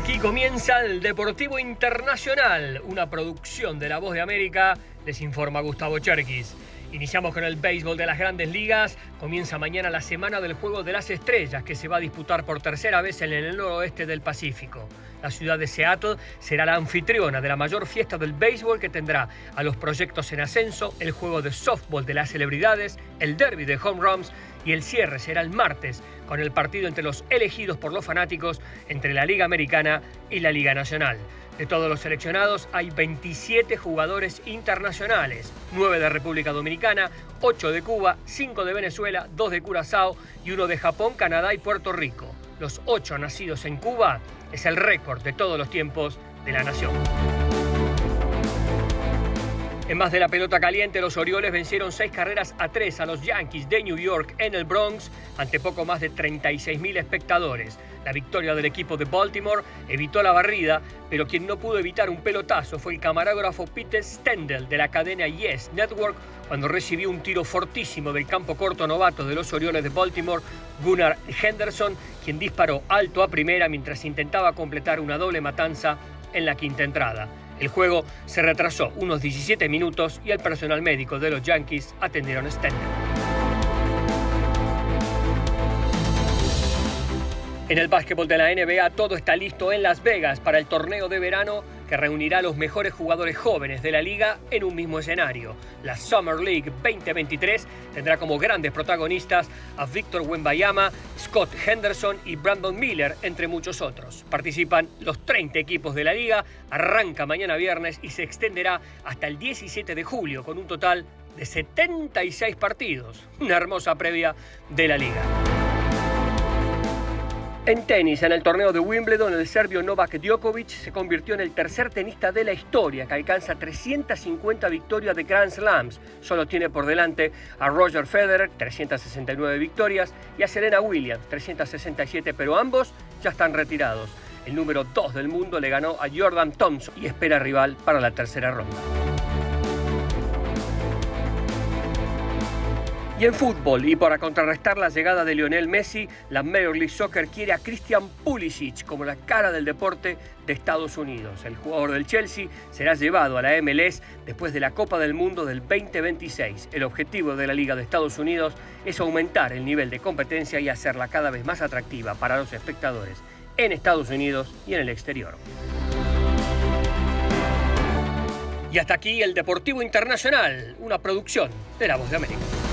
Aquí comienza el Deportivo Internacional, una producción de La Voz de América, les informa Gustavo Cherkis. Iniciamos con el béisbol de las grandes ligas. Comienza mañana la semana del Juego de las Estrellas, que se va a disputar por tercera vez en el noroeste del Pacífico. La ciudad de Seattle será la anfitriona de la mayor fiesta del béisbol que tendrá a los proyectos en ascenso, el juego de softball de las celebridades, el derby de home runs y el cierre será el martes con el partido entre los elegidos por los fanáticos entre la Liga Americana y la Liga Nacional. De todos los seleccionados hay 27 jugadores internacionales, 9 de República Dominicana, 8 de Cuba, 5 de Venezuela, 2 de Curazao y 1 de Japón, Canadá y Puerto Rico. Los 8 nacidos en Cuba es el récord de todos los tiempos de la nación. En más de la pelota caliente, los Orioles vencieron seis carreras a tres a los Yankees de New York en el Bronx ante poco más de 36.000 espectadores. La victoria del equipo de Baltimore evitó la barrida, pero quien no pudo evitar un pelotazo fue el camarógrafo Peter Stendel de la cadena Yes Network cuando recibió un tiro fortísimo del campo corto novato de los Orioles de Baltimore, Gunnar Henderson, quien disparó alto a primera mientras intentaba completar una doble matanza en la quinta entrada. El juego se retrasó unos 17 minutos y el personal médico de los Yankees atendieron a Stender. En el básquetbol de la NBA todo está listo en Las Vegas para el torneo de verano que reunirá a los mejores jugadores jóvenes de la liga en un mismo escenario. La Summer League 2023 tendrá como grandes protagonistas a Víctor Wembayama, Scott Henderson y Brandon Miller, entre muchos otros. Participan los 30 equipos de la liga, arranca mañana viernes y se extenderá hasta el 17 de julio con un total de 76 partidos. Una hermosa previa de la liga. En tenis, en el torneo de Wimbledon, el serbio Novak Djokovic se convirtió en el tercer tenista de la historia que alcanza 350 victorias de Grand Slams. Solo tiene por delante a Roger Federer, 369 victorias, y a Serena Williams, 367, pero ambos ya están retirados. El número 2 del mundo le ganó a Jordan Thompson y espera rival para la tercera ronda. Y en fútbol, y para contrarrestar la llegada de Lionel Messi, la Major League Soccer quiere a Christian Pulisic como la cara del deporte de Estados Unidos. El jugador del Chelsea será llevado a la MLS después de la Copa del Mundo del 2026. El objetivo de la Liga de Estados Unidos es aumentar el nivel de competencia y hacerla cada vez más atractiva para los espectadores en Estados Unidos y en el exterior. Y hasta aquí el Deportivo Internacional, una producción de La Voz de América.